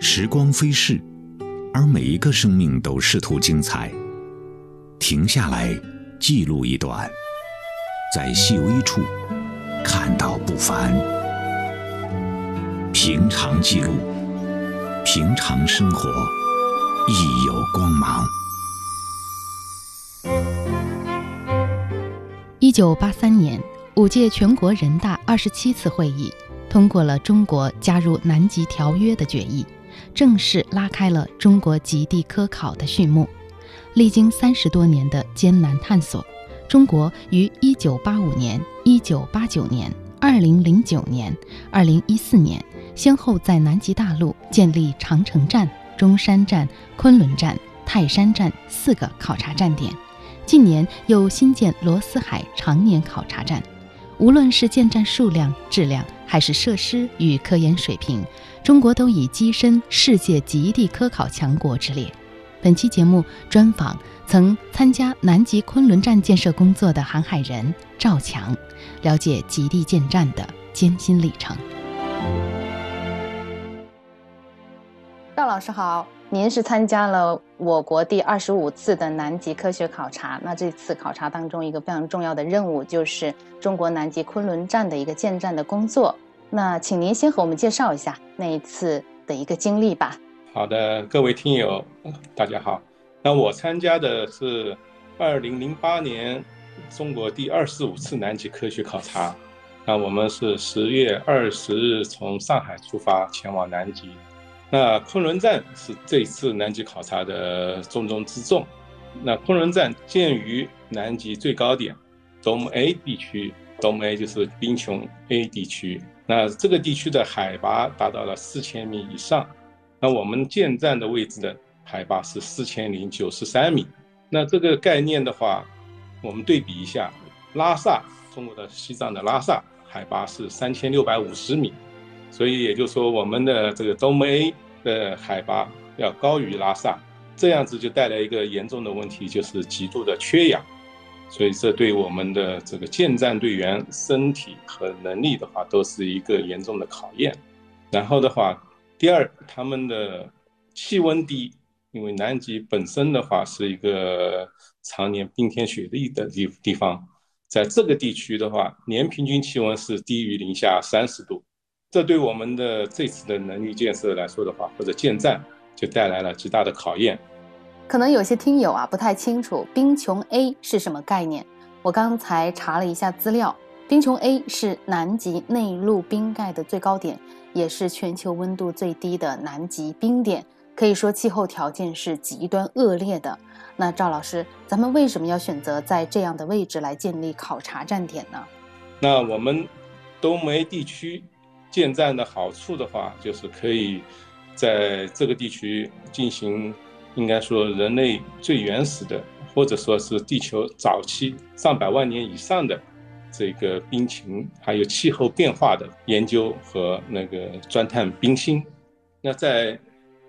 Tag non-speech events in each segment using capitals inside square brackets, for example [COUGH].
时光飞逝，而每一个生命都试图精彩。停下来，记录一段，在细微处看到不凡。平常记录，平常生活，亦有光芒。一九八三年，五届全国人大二十七次会议通过了中国加入南极条约的决议，正式拉开了中国极地科考的序幕。历经三十多年的艰难探索，中国于一九八五年、一九八九年、二零零九年、二零一四年，先后在南极大陆建立长城站、中山站、昆仑站、泰山站四个考察站点。近年又新建罗斯海常年考察站。无论是建站数量、质量，还是设施与科研水平，中国都已跻身世界极地科考强国之列。本期节目专访曾参加南极昆仑站建设工作的航海人赵强，了解极地建站的艰辛历程。赵老师好，您是参加了我国第二十五次的南极科学考察。那这次考察当中，一个非常重要的任务就是中国南极昆仑站的一个建站的工作。那请您先和我们介绍一下那一次的一个经历吧。好的，各位听友，大家好。那我参加的是二零零八年中国第二十五次南极科学考察。那我们是十月二十日从上海出发前往南极。那昆仑站是这次南极考察的重中之重。那昆仑站建于南极最高点 Dome A 地区，Dome A 就是冰穹 A 地区。那这个地区的海拔达到了四千米以上。那我们建站的位置的海拔是四千零九十三米。那这个概念的话，我们对比一下，拉萨，中国的西藏的拉萨，海拔是三千六百五十米。所以也就是说，我们的这个东 A 的海拔要高于拉萨，这样子就带来一个严重的问题，就是极度的缺氧。所以这对我们的这个建站队员身体和能力的话，都是一个严重的考验。然后的话。第二，他们的气温低，因为南极本身的话是一个常年冰天雪地的地地方，在这个地区的话，年平均气温是低于零下三十度，这对我们的这次的能力建设来说的话，或者建站就带来了极大的考验。可能有些听友啊不太清楚冰穹 A 是什么概念，我刚才查了一下资料，冰穹 A 是南极内陆冰盖的最高点。也是全球温度最低的南极冰点，可以说气候条件是极端恶劣的。那赵老师，咱们为什么要选择在这样的位置来建立考察站点呢？那我们东梅地区建站的好处的话，就是可以在这个地区进行，应该说人类最原始的，或者说是地球早期上百万年以上的。这个冰情还有气候变化的研究和那个钻探冰芯，那在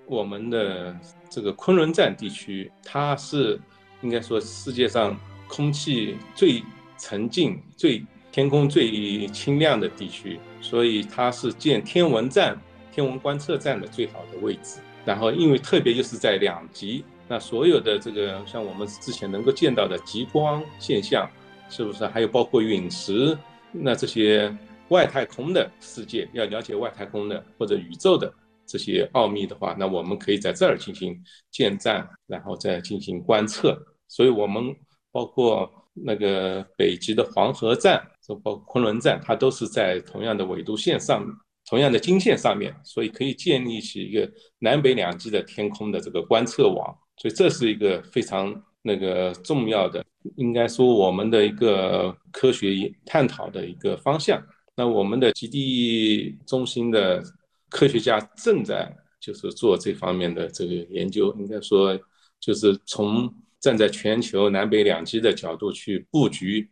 我们的这个昆仑站地区，它是应该说世界上空气最沉静、最天空最清亮的地区，所以它是建天文站、天文观测站的最好的位置。然后，因为特别就是在两极，那所有的这个像我们之前能够见到的极光现象。是不是还有包括陨石？那这些外太空的世界，要了解外太空的或者宇宙的这些奥秘的话，那我们可以在这儿进行建站，然后再进行观测。所以，我们包括那个北极的黄河站，就包括昆仑站，它都是在同样的纬度线上、同样的经线上面，所以可以建立起一个南北两极的天空的这个观测网。所以，这是一个非常。那个重要的，应该说我们的一个科学探讨的一个方向。那我们的极地中心的科学家正在就是做这方面的这个研究，应该说就是从站在全球南北两极的角度去布局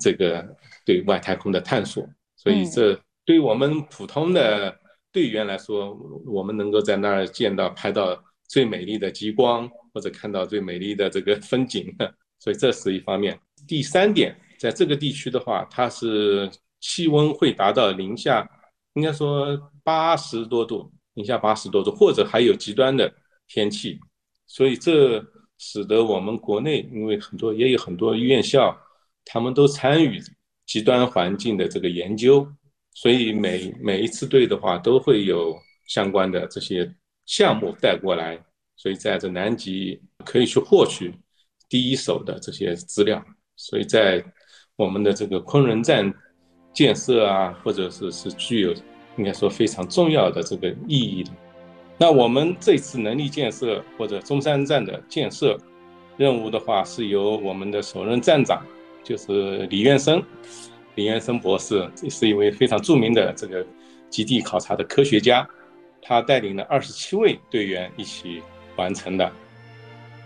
这个对外太空的探索。所以这对于我们普通的队员来说，我们能够在那儿见到、拍到最美丽的极光。或者看到最美丽的这个风景，[LAUGHS] 所以这是一方面。第三点，在这个地区的话，它是气温会达到零下，应该说八十多度，零下八十多度，或者还有极端的天气，所以这使得我们国内因为很多也有很多院校，他们都参与极端环境的这个研究，所以每每一次队的话都会有相关的这些项目带过来，所以在这南极可以去获取第一手的这些资料，所以在我们的这个昆仑站。建设啊，或者是是具有应该说非常重要的这个意义的。那我们这次能力建设或者中山站的建设任务的话，是由我们的首任站长，就是李院生，李元生博士是一位非常著名的这个极地考察的科学家，他带领了二十七位队员一起完成的。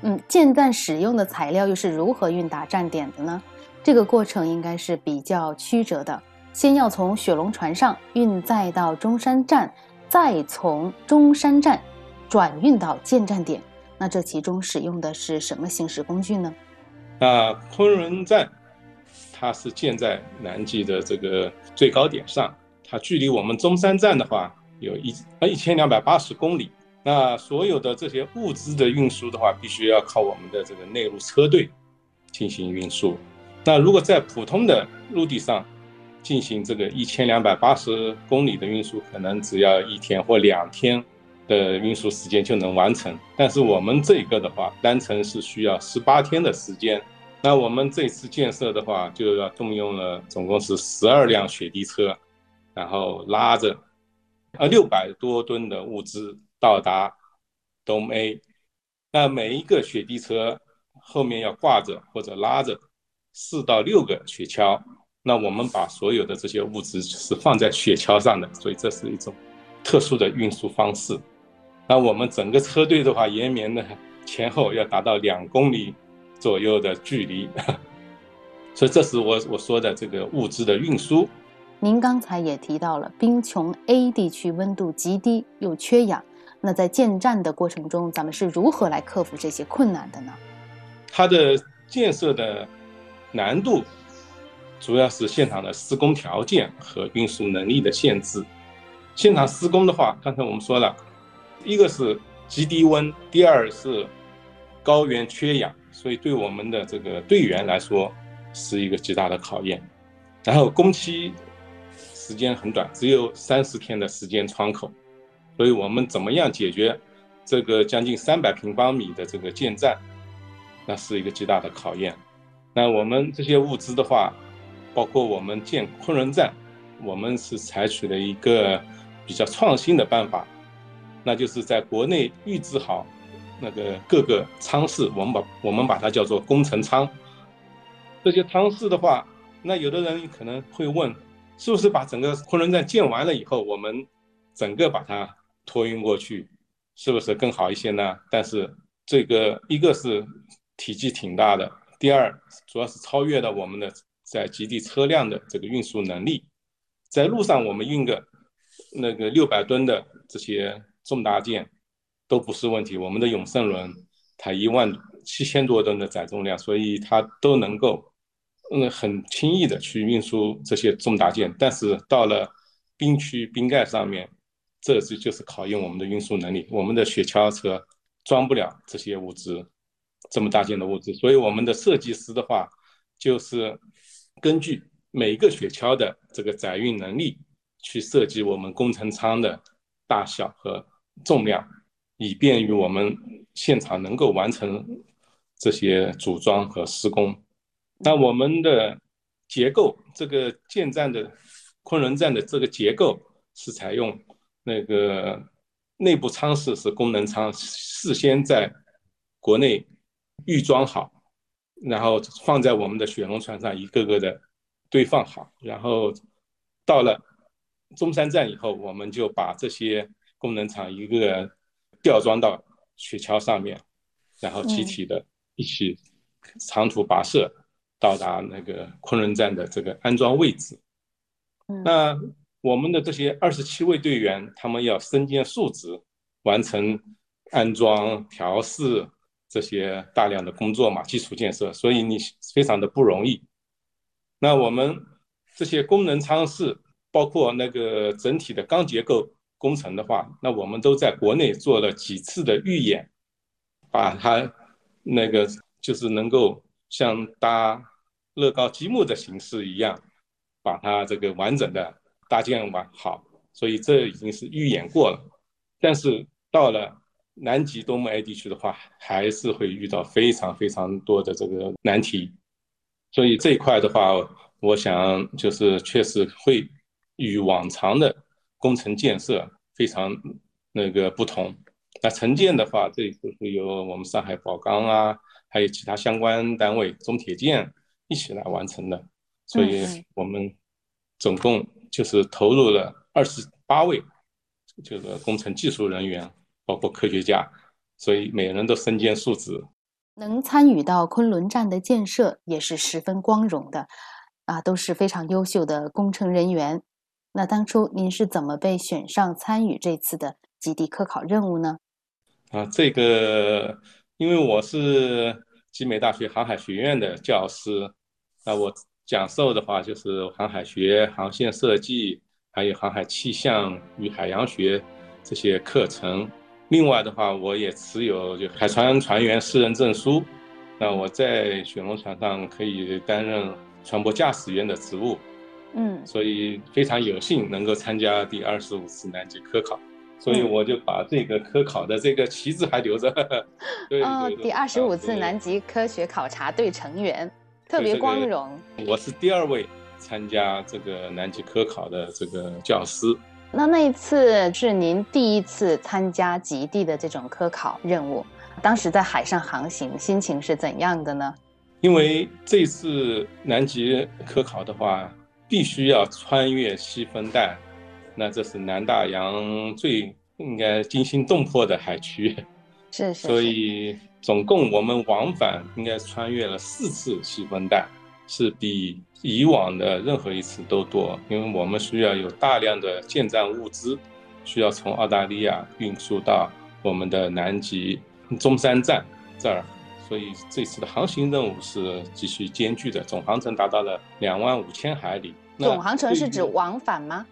嗯，建站使用的材料又是如何运达站点的呢？这个过程应该是比较曲折的。先要从雪龙船上运载到中山站，再从中山站转运到建站点。那这其中使用的是什么行驶工具呢？那昆仑站它是建在南极的这个最高点上，它距离我们中山站的话有一呃一千两百八十公里。那所有的这些物资的运输的话，必须要靠我们的这个内陆车队进行运输。那如果在普通的陆地上，进行这个一千两百八十公里的运输，可能只要一天或两天的运输时间就能完成。但是我们这个的话，单程是需要十八天的时间。那我们这次建设的话，就要动用了总共是十二辆雪地车，然后拉着呃六百多吨的物资到达东 A。那每一个雪地车后面要挂着或者拉着四到六个雪橇。那我们把所有的这些物资是放在雪橇上的，所以这是一种特殊的运输方式。那我们整个车队的话，延绵的前后要达到两公里左右的距离，[LAUGHS] 所以这是我我说的这个物资的运输。您刚才也提到了冰穹 A 地区温度极低又缺氧，那在建站的过程中，咱们是如何来克服这些困难的呢？它的建设的难度。主要是现场的施工条件和运输能力的限制。现场施工的话，刚才我们说了，一个是极低温，第二是高原缺氧，所以对我们的这个队员来说是一个极大的考验。然后工期时间很短，只有三十天的时间窗口，所以我们怎么样解决这个将近三百平方米的这个建站，那是一个极大的考验。那我们这些物资的话，包括我们建昆仑站，我们是采取了一个比较创新的办法，那就是在国内预制好那个各个舱室，我们把我们把它叫做工程舱。这些舱室的话，那有的人可能会问，是不是把整个昆仑站建完了以后，我们整个把它托运过去，是不是更好一些呢？但是这个一个是体积挺大的，第二主要是超越了我们的。在极地车辆的这个运输能力，在路上我们运个那个六百吨的这些重大件都不是问题。我们的永盛轮它一万七千多吨的载重量，所以它都能够嗯很轻易的去运输这些重大件。但是到了冰区冰盖上面，这是就是考验我们的运输能力。我们的雪橇车装不了这些物资，这么大件的物资，所以我们的设计师的话就是。根据每一个雪橇的这个载运能力去设计我们工程舱的大小和重量，以便于我们现场能够完成这些组装和施工。那我们的结构，这个建站的昆仑站的这个结构是采用那个内部舱室是功能舱，事先在国内预装好。然后放在我们的雪龙船上，一个个的堆放好。然后到了中山站以后，我们就把这些功能舱一个吊装到雪橇上面，然后集体的一起长途跋涉到达那个昆仑站的这个安装位置。那我们的这些二十七位队员，他们要身兼数职，完成安装调试。这些大量的工作嘛，基础建设，所以你非常的不容易。那我们这些功能舱室，包括那个整体的钢结构，工程的话，那我们都在国内做了几次的预演，把它那个就是能够像搭乐高积木的形式一样，把它这个完整的搭建完好。所以这已经是预演过了，但是到了南极东部 A 地区的话，还是会遇到非常非常多的这个难题。所以这一块的话，我想就是确实会与往常的工程建设非常那个不同。那承建的话，这一次是由我们上海宝钢啊，还有其他相关单位中铁建一起来完成的。所以我们总共就是投入了二十八位这个工程技术人员，包括科学家，所以每人都身兼数职。能参与到昆仑站的建设也是十分光荣的，啊，都是非常优秀的工程人员。那当初您是怎么被选上参与这次的极地科考任务呢？啊，这个因为我是集美大学航海学院的教师，那我讲授的话就是航海学、航线设计，还有航海气象与海洋学这些课程。另外的话，我也持有就海船船员私人证书，那我在雪龙船上可以担任船舶驾驶员的职务，嗯，所以非常有幸能够参加第二十五次南极科考，所以我就把这个科考的这个旗帜还留着。[LAUGHS] 哦，第二十五次南极科学考察队成员，特别光荣。我是第二位参加这个南极科考的这个教师。那那一次是您第一次参加极地的这种科考任务，当时在海上航行，心情是怎样的呢？因为这次南极科考的话，必须要穿越西风带，那这是南大洋最应该惊心动魄的海区，是是。所以总共我们往返应该穿越了四次西风带。是比以往的任何一次都多，因为我们需要有大量的建站物资，需要从澳大利亚运输到我们的南极中山站这儿，所以这次的航行任务是极其艰巨的，总航程达到了两万五千海里。总航程是指往返吗？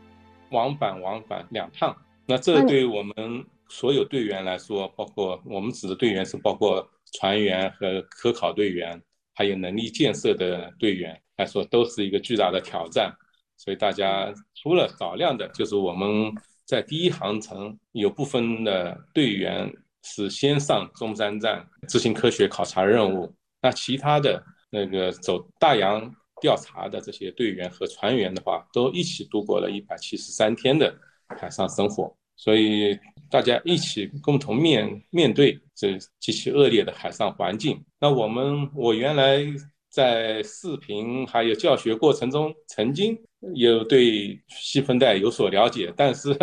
往返往返两趟。那这对于我们所有队员来说，包括我们指的队员是包括船员和科考队员。还有能力建设的队员来说，都是一个巨大的挑战。所以大家除了少量的，就是我们在第一航程有部分的队员是先上中山站执行科学考察任务，那其他的那个走大洋调查的这些队员和船员的话，都一起度过了一百七十三天的海上生活。所以大家一起共同面面对这极其恶劣的海上环境。那我们我原来在视频还有教学过程中，曾经有对细分带有所了解，但是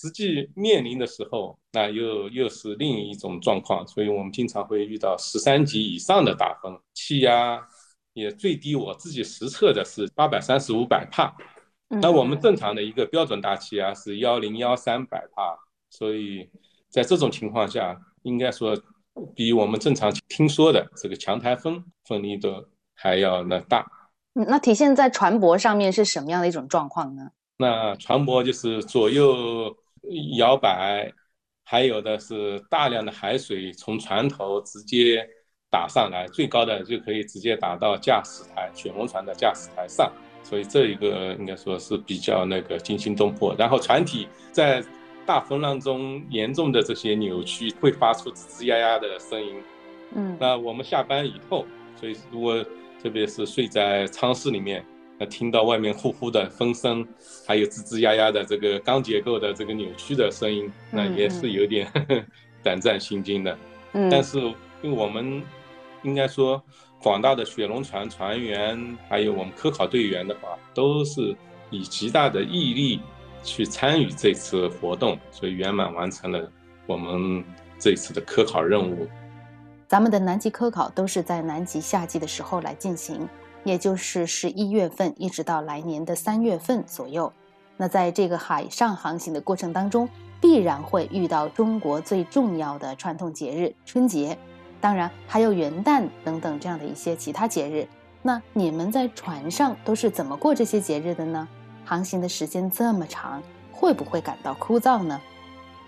实际面临的时候，那又又是另一种状况。所以我们经常会遇到十三级以上的大风，气压也最低，我自己实测的是八百三十五百帕。那我们正常的一个标准大气压是幺零幺三百帕，所以在这种情况下，应该说比我们正常听说的这个强台风风力都还要那大。嗯，那体现在船舶上面是什么样的一种状况呢？那船舶就是左右摇摆，还有的是大量的海水从船头直接打上来，最高的就可以直接打到驾驶台雪龙船的驾驶台上。所以这一个应该说是比较那个惊心动魄，然后船体在大风浪中严重的这些扭曲，会发出吱吱呀呀的声音。嗯，那我们下班以后，所以如果特别是睡在舱室里面，那听到外面呼呼的风声，还有吱吱呀呀的这个钢结构的这个扭曲的声音，那也是有点 [LAUGHS] 胆战心惊的。嗯，但是因为我们应该说。广大的雪龙船船员，还有我们科考队员的话，都是以极大的毅力去参与这次活动，所以圆满完成了我们这次的科考任务。咱们的南极科考都是在南极夏季的时候来进行，也就是十一月份一直到来年的三月份左右。那在这个海上航行的过程当中，必然会遇到中国最重要的传统节日春节。当然还有元旦等等这样的一些其他节日，那你们在船上都是怎么过这些节日的呢？航行的时间这么长，会不会感到枯燥呢？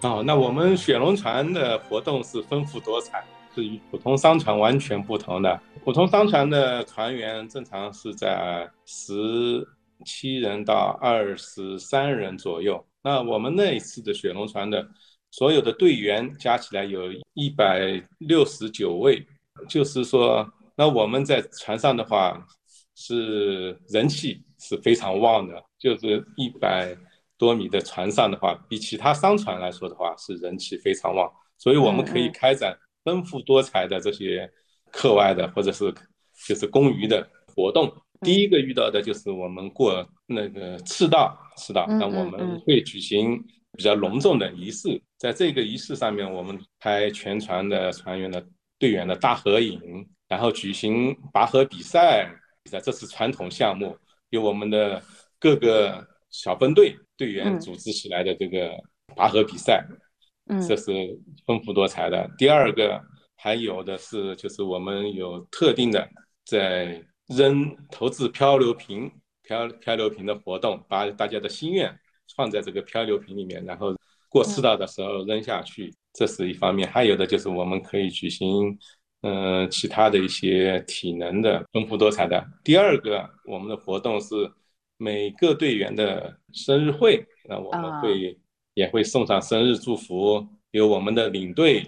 哦，那我们雪龙船的活动是丰富多彩，是与普通商船完全不同的。普通商船的船员正常是在十七人到二十三人左右。那我们那一次的雪龙船的所有的队员加起来有一百六十九位，就是说，那我们在船上的话是人气是非常旺的，就是一百。多米的船上的话，比其他商船来说的话，是人气非常旺，所以我们可以开展丰富多彩的这些课外的或者是就是公余的活动。第一个遇到的就是我们过那个赤道，赤道，那我们会举行比较隆重的仪式，在这个仪式上面，我们拍全船的船员的队员的大合影，然后举行拔河比赛，在这是传统项目，由我们的各个小分队。队员组织起来的这个拔河比赛，嗯，这是丰富多彩的。第二个还有的是，就是我们有特定的在扔投掷漂流瓶、漂漂流瓶的活动，把大家的心愿放在这个漂流瓶里面，然后过赤道的时候扔下去，这是一方面。还有的就是我们可以举行，嗯，其他的一些体能的丰富多彩的。第二个，我们的活动是。每个队员的生日会，那我们会也会送上生日祝福，由我们的领队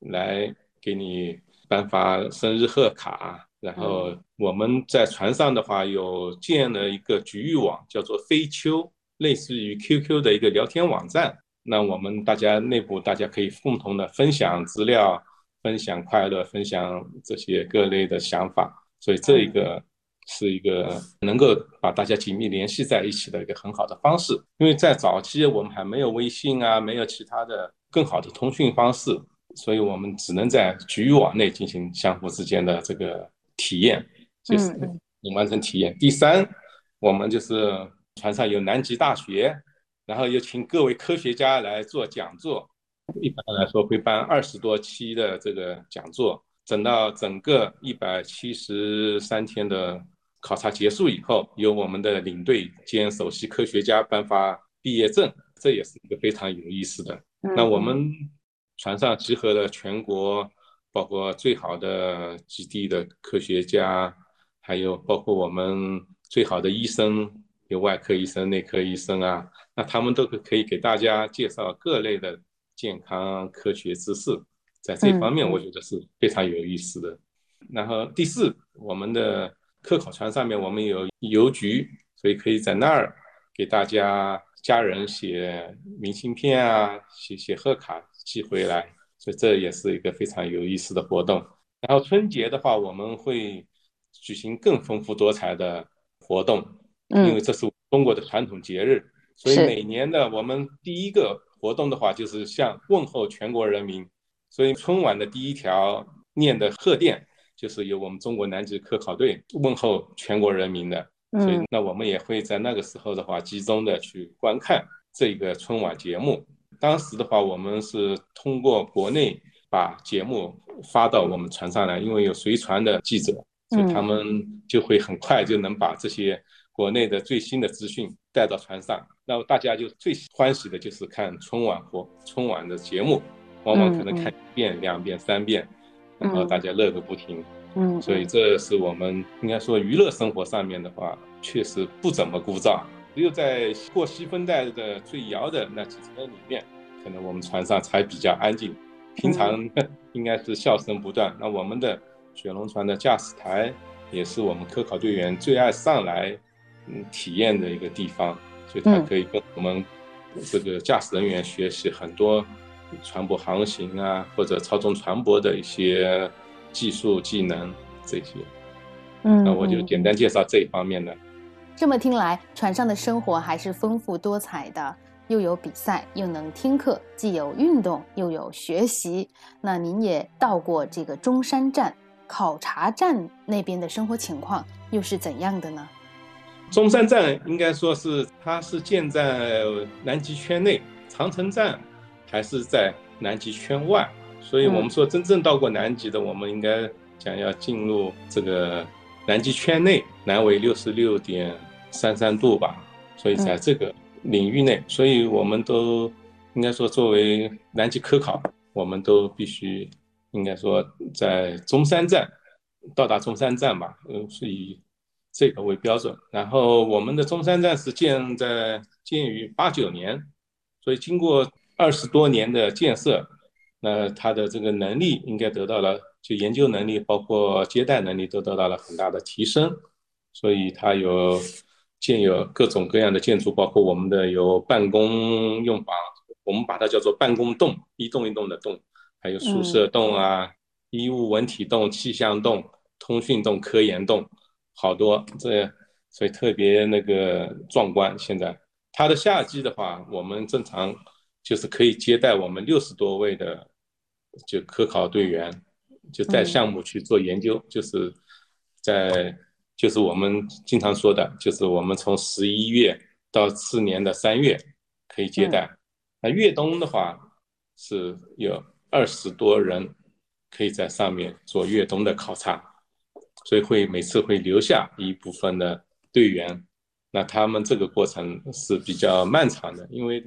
来给你颁发生日贺卡。然后我们在船上的话，有建了一个局域网，叫做飞丘，类似于 QQ 的一个聊天网站。那我们大家内部大家可以共同的分享资料、分享快乐、分享这些各类的想法。所以这一个。是一个能够把大家紧密联系在一起的一个很好的方式，因为在早期我们还没有微信啊，没有其他的更好的通讯方式，所以我们只能在局域网内进行相互之间的这个体验，就是能完成体验。第三，我们就是船上有南极大学，然后有请各位科学家来做讲座，一般来说会办二十多期的这个讲座，整到整个一百七十三天的。考察结束以后，由我们的领队兼首席科学家颁发毕业证，这也是一个非常有意思的。那我们船上集合了全国，包括最好的基地的科学家，还有包括我们最好的医生，有外科医生、内科医生啊，那他们都可可以给大家介绍各类的健康科学知识，在这方面我觉得是非常有意思的。然后第四，我们的。科考船上面我们有邮局，所以可以在那儿给大家家人写明信片啊，写写贺卡寄回来，所以这也是一个非常有意思的活动。然后春节的话，我们会举行更丰富多彩的活动，因为这是中国的传统节日，所以每年的我们第一个活动的话，就是向问候全国人民，所以春晚的第一条念的贺电。就是由我们中国南极科考队问候全国人民的，所以那我们也会在那个时候的话，集中的去观看这个春晚节目。当时的话，我们是通过国内把节目发到我们船上来，因为有随船的记者，所以他们就会很快就能把这些国内的最新的资讯带到船上。那么大家就最欢喜的就是看春晚或春晚的节目，往往可能看一遍、两遍、三遍。然后大家乐个不停，嗯，所以这是我们应该说娱乐生活上面的话，确实不怎么枯燥。只有在过西风带的最遥的那几天里面，可能我们船上才比较安静。平常 [LAUGHS] 应该是笑声不断。那我们的雪龙船的驾驶台也是我们科考队员最爱上来嗯体验的一个地方，所以它可以跟我们这个驾驶人员学习很多。船舶航行啊，或者操纵船舶的一些技术技能这些，嗯，那我就简单介绍这一方面的。这么听来，船上的生活还是丰富多彩的，又有比赛，又能听课，既有运动，又有学习。那您也到过这个中山站考察站那边的生活情况又是怎样的呢？中山站应该说是它是建在南极圈内，长城站。还是在南极圈外，所以我们说真正到过南极的，我们应该讲要进入这个南极圈内，南纬六十六点三三度吧。所以在这个领域内，所以我们都应该说作为南极科考，我们都必须应该说在中山站到达中山站吧，嗯，是以这个为标准。然后我们的中山站是建在建于八九年，所以经过二十多年的建设，那它的这个能力应该得到了，就研究能力包括接待能力都得到了很大的提升，所以它有。建有各种各样的建筑，包括我们的有办公用房，我们把它叫做办公栋，一栋一栋的栋，还有宿舍栋啊，医务文体栋、气象栋、通讯栋、科研栋，好多这，所以特别那个壮观。现在它的夏季的话，我们正常就是可以接待我们六十多位的就科考队员，就带项目去做研究，就是在。就是我们经常说的，就是我们从十一月到次年的三月可以接待。那越冬的话是有二十多人可以在上面做越冬的考察，所以会每次会留下一部分的队员。那他们这个过程是比较漫长的，因为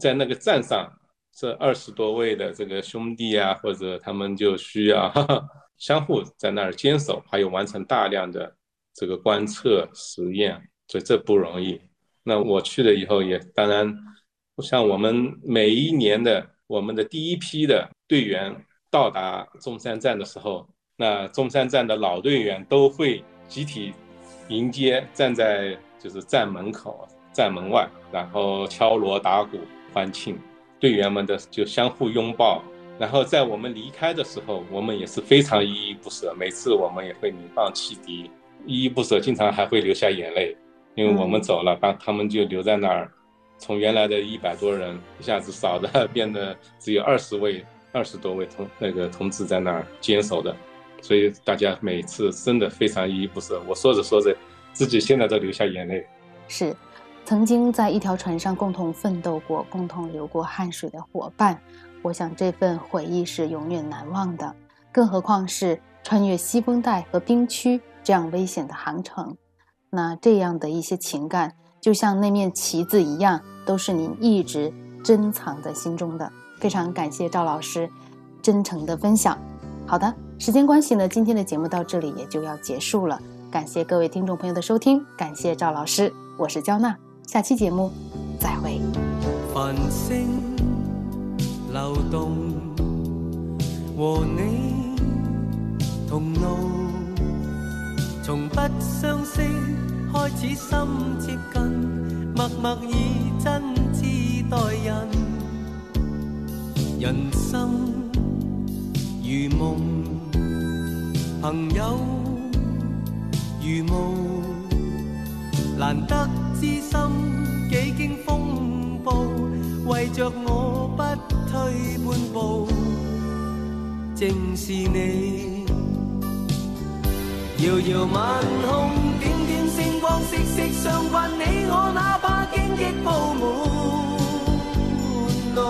在那个站上这二十多位的这个兄弟啊，或者他们就需要 [LAUGHS] 相互在那儿坚守，还有完成大量的。这个观测实验，所以这不容易。那我去了以后，也当然，像我们每一年的我们的第一批的队员到达中山站的时候，那中山站的老队员都会集体迎接，站在就是站门口、站门外，然后敲锣打鼓欢庆，队员们的就相互拥抱。然后在我们离开的时候，我们也是非常依依不舍，每次我们也会鸣放汽笛。依依不舍，经常还会流下眼泪，因为我们走了，把他们就留在那儿，从原来的一百多人一下子少的变得只有二十位、二十多位同那个同志在那儿坚守的，所以大家每次真的非常依依不舍。我说着说着，自己现在都流下眼泪。是，曾经在一条船上共同奋斗过、共同流过汗水的伙伴，我想这份回忆是永远难忘的。更何况是穿越西风带和冰区。这样危险的航程，那这样的一些情感，就像那面旗子一样，都是您一直珍藏在心中的。非常感谢赵老师真诚的分享。好的，时间关系呢，今天的节目到这里也就要结束了。感谢各位听众朋友的收听，感谢赵老师，我是焦娜，下期节目再会。繁星流动，和你同路。从不相识开始，心接近，默默以真挚待人。人生如梦，朋友如雾，难得知心几经风暴，为着我不退半步，正是你。遥遥晚空，点点星光，息息相关。你我哪怕荆棘布满路，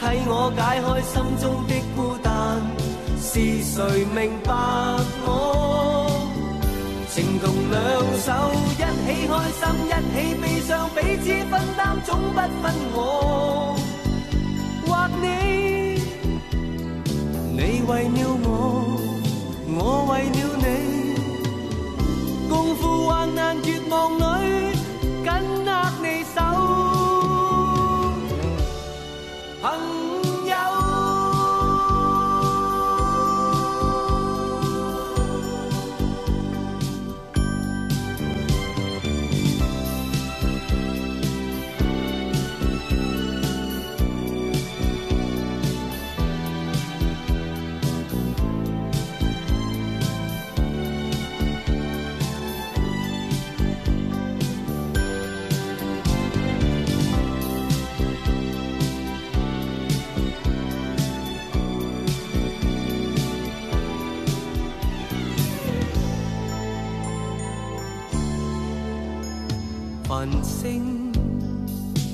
替我解开心中的孤单。是谁明白我？同两手，一起开心，一起悲伤，彼此分担，总不分我或你。你为了我。我为了你，共赴患难绝望里，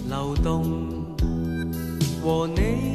流动和你